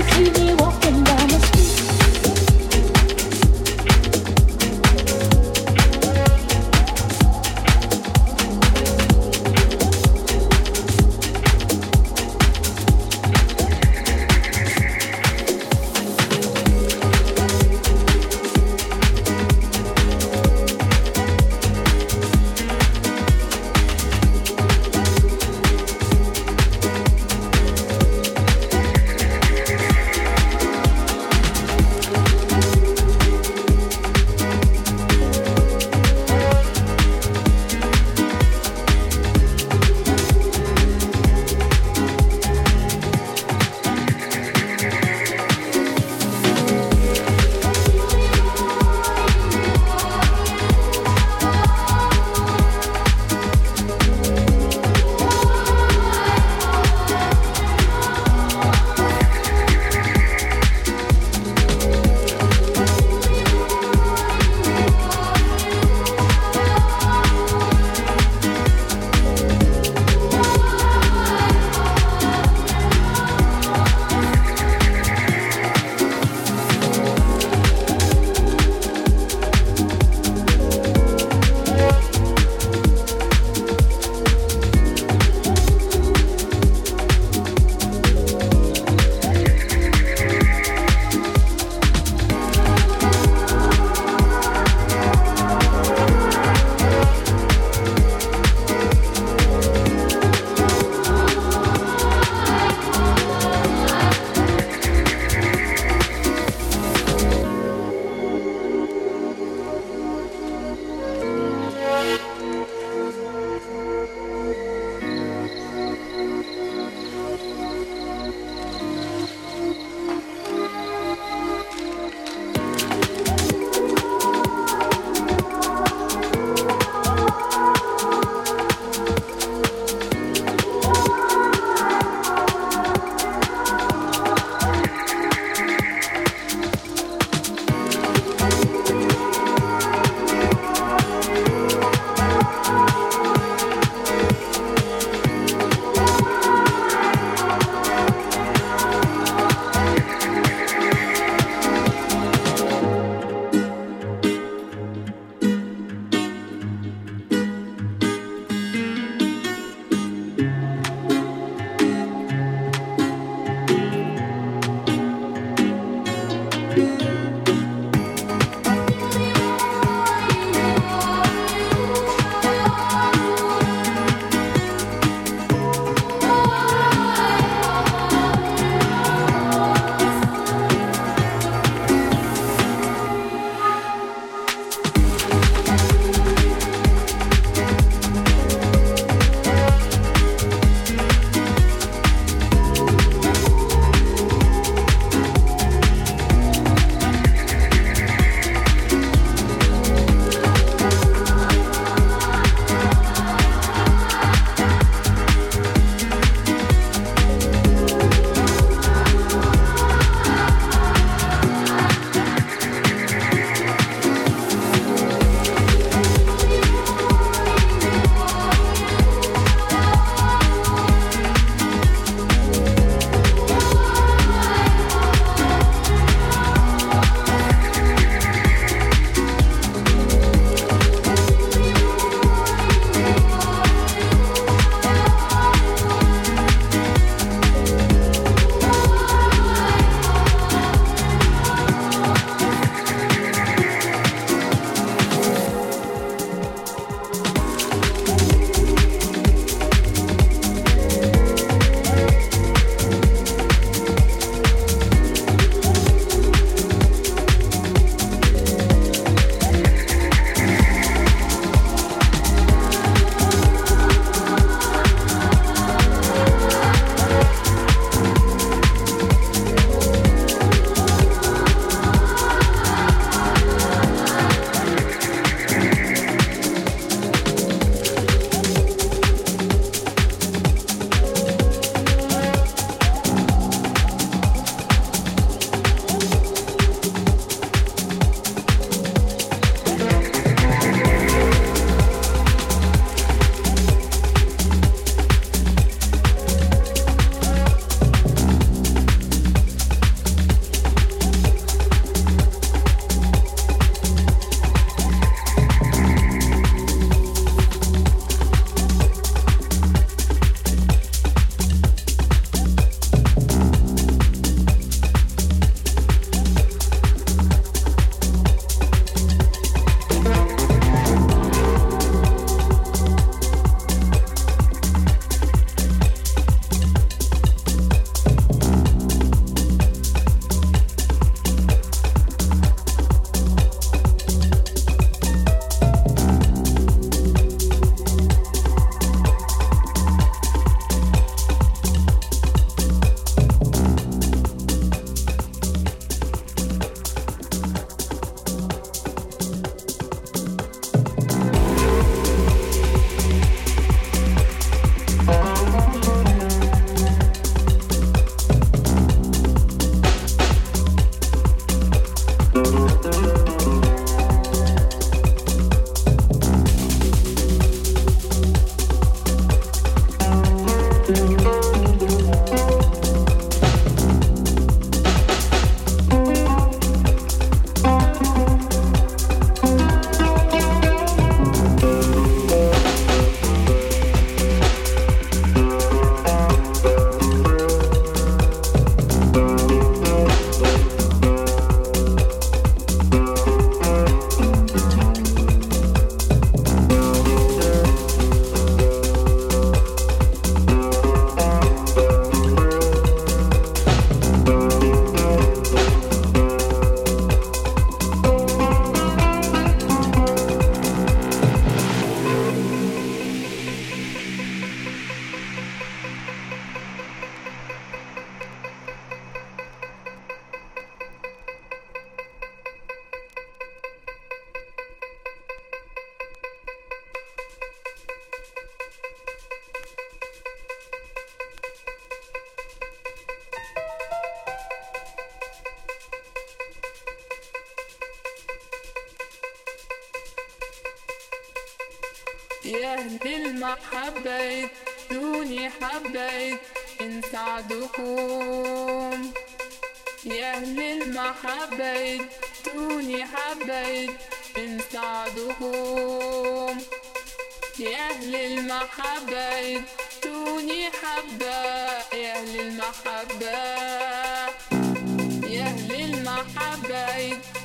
you see me walking down the I beg.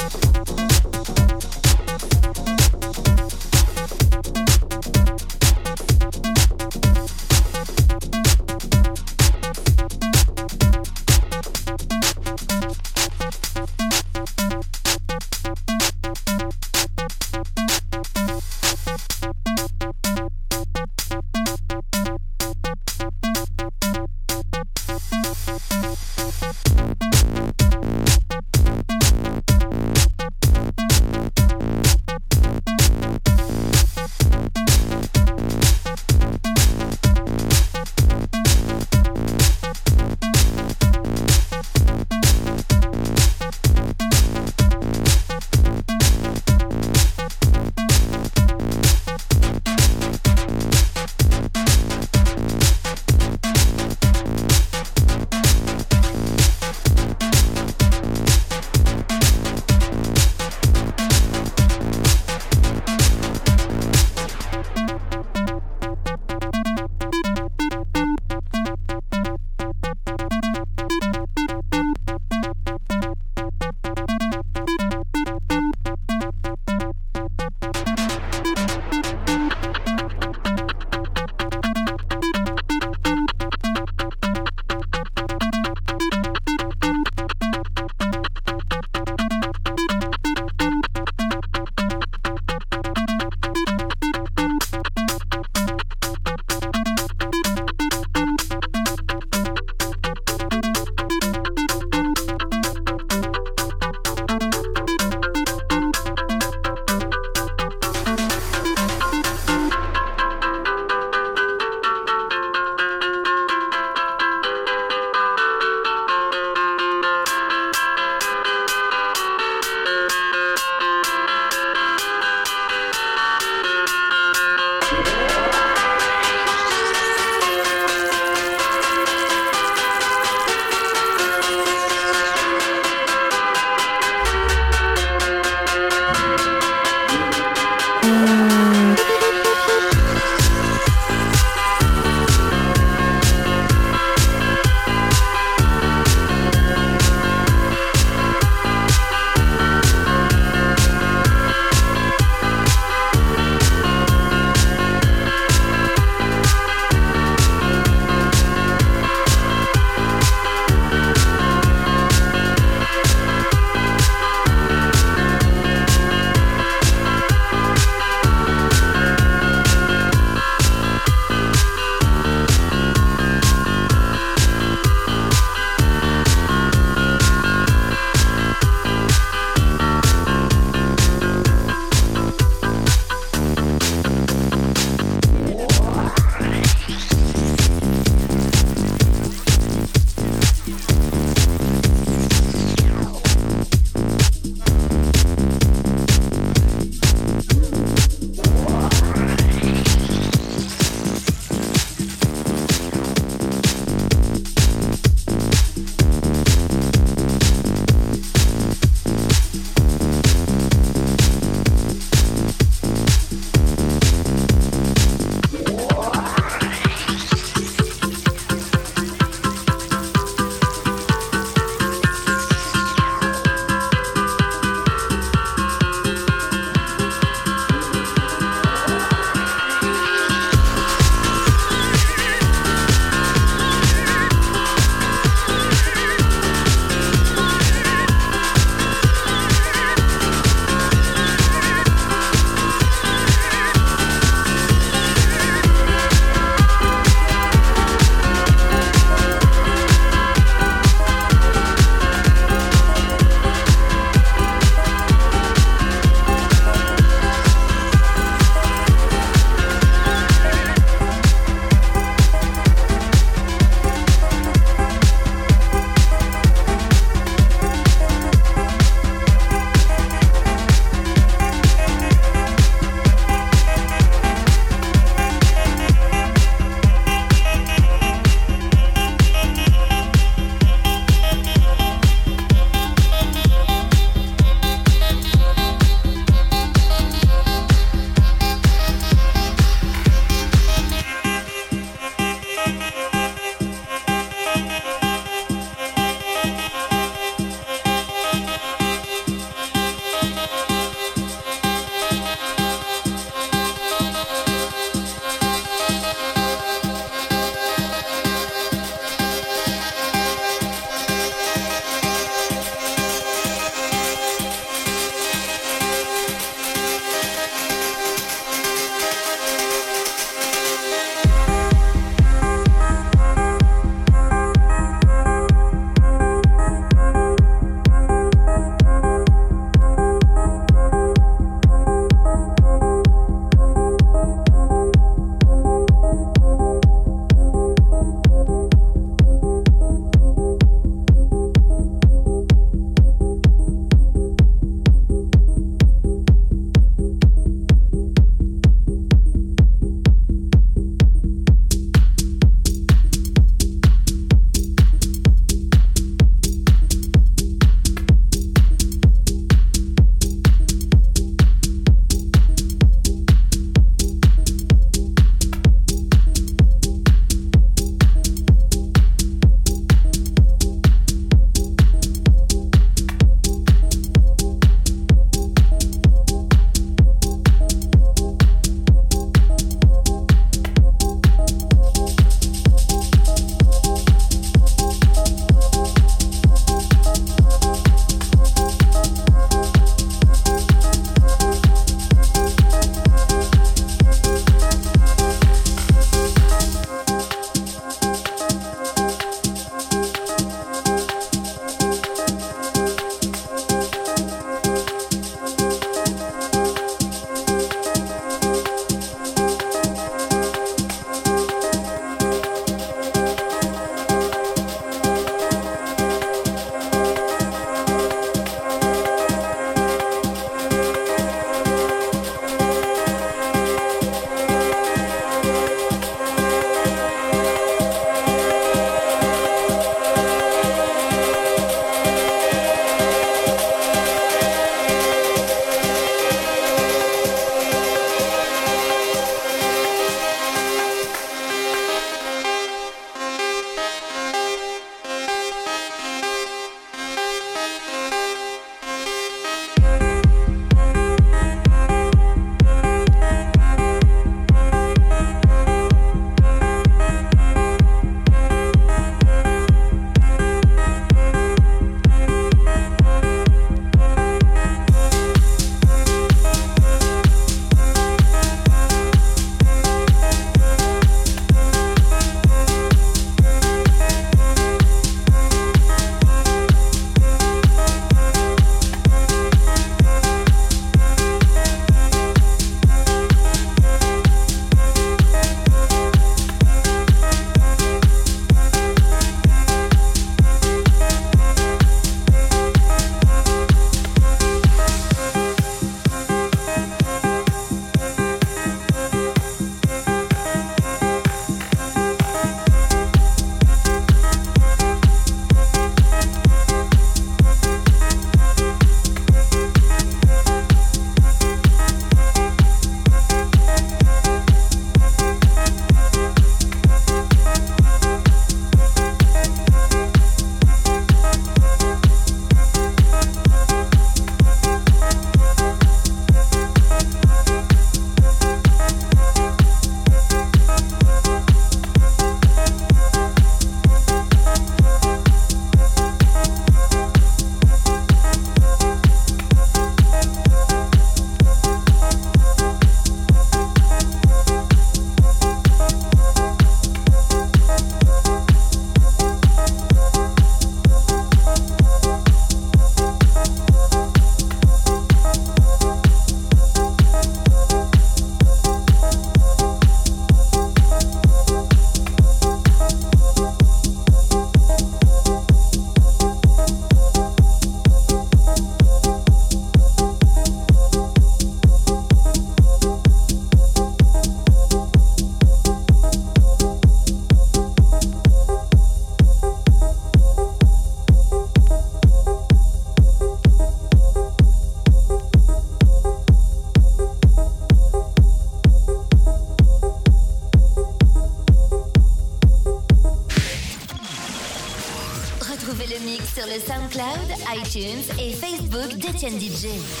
Facebook d'Etienne DJ. Etienne DJ.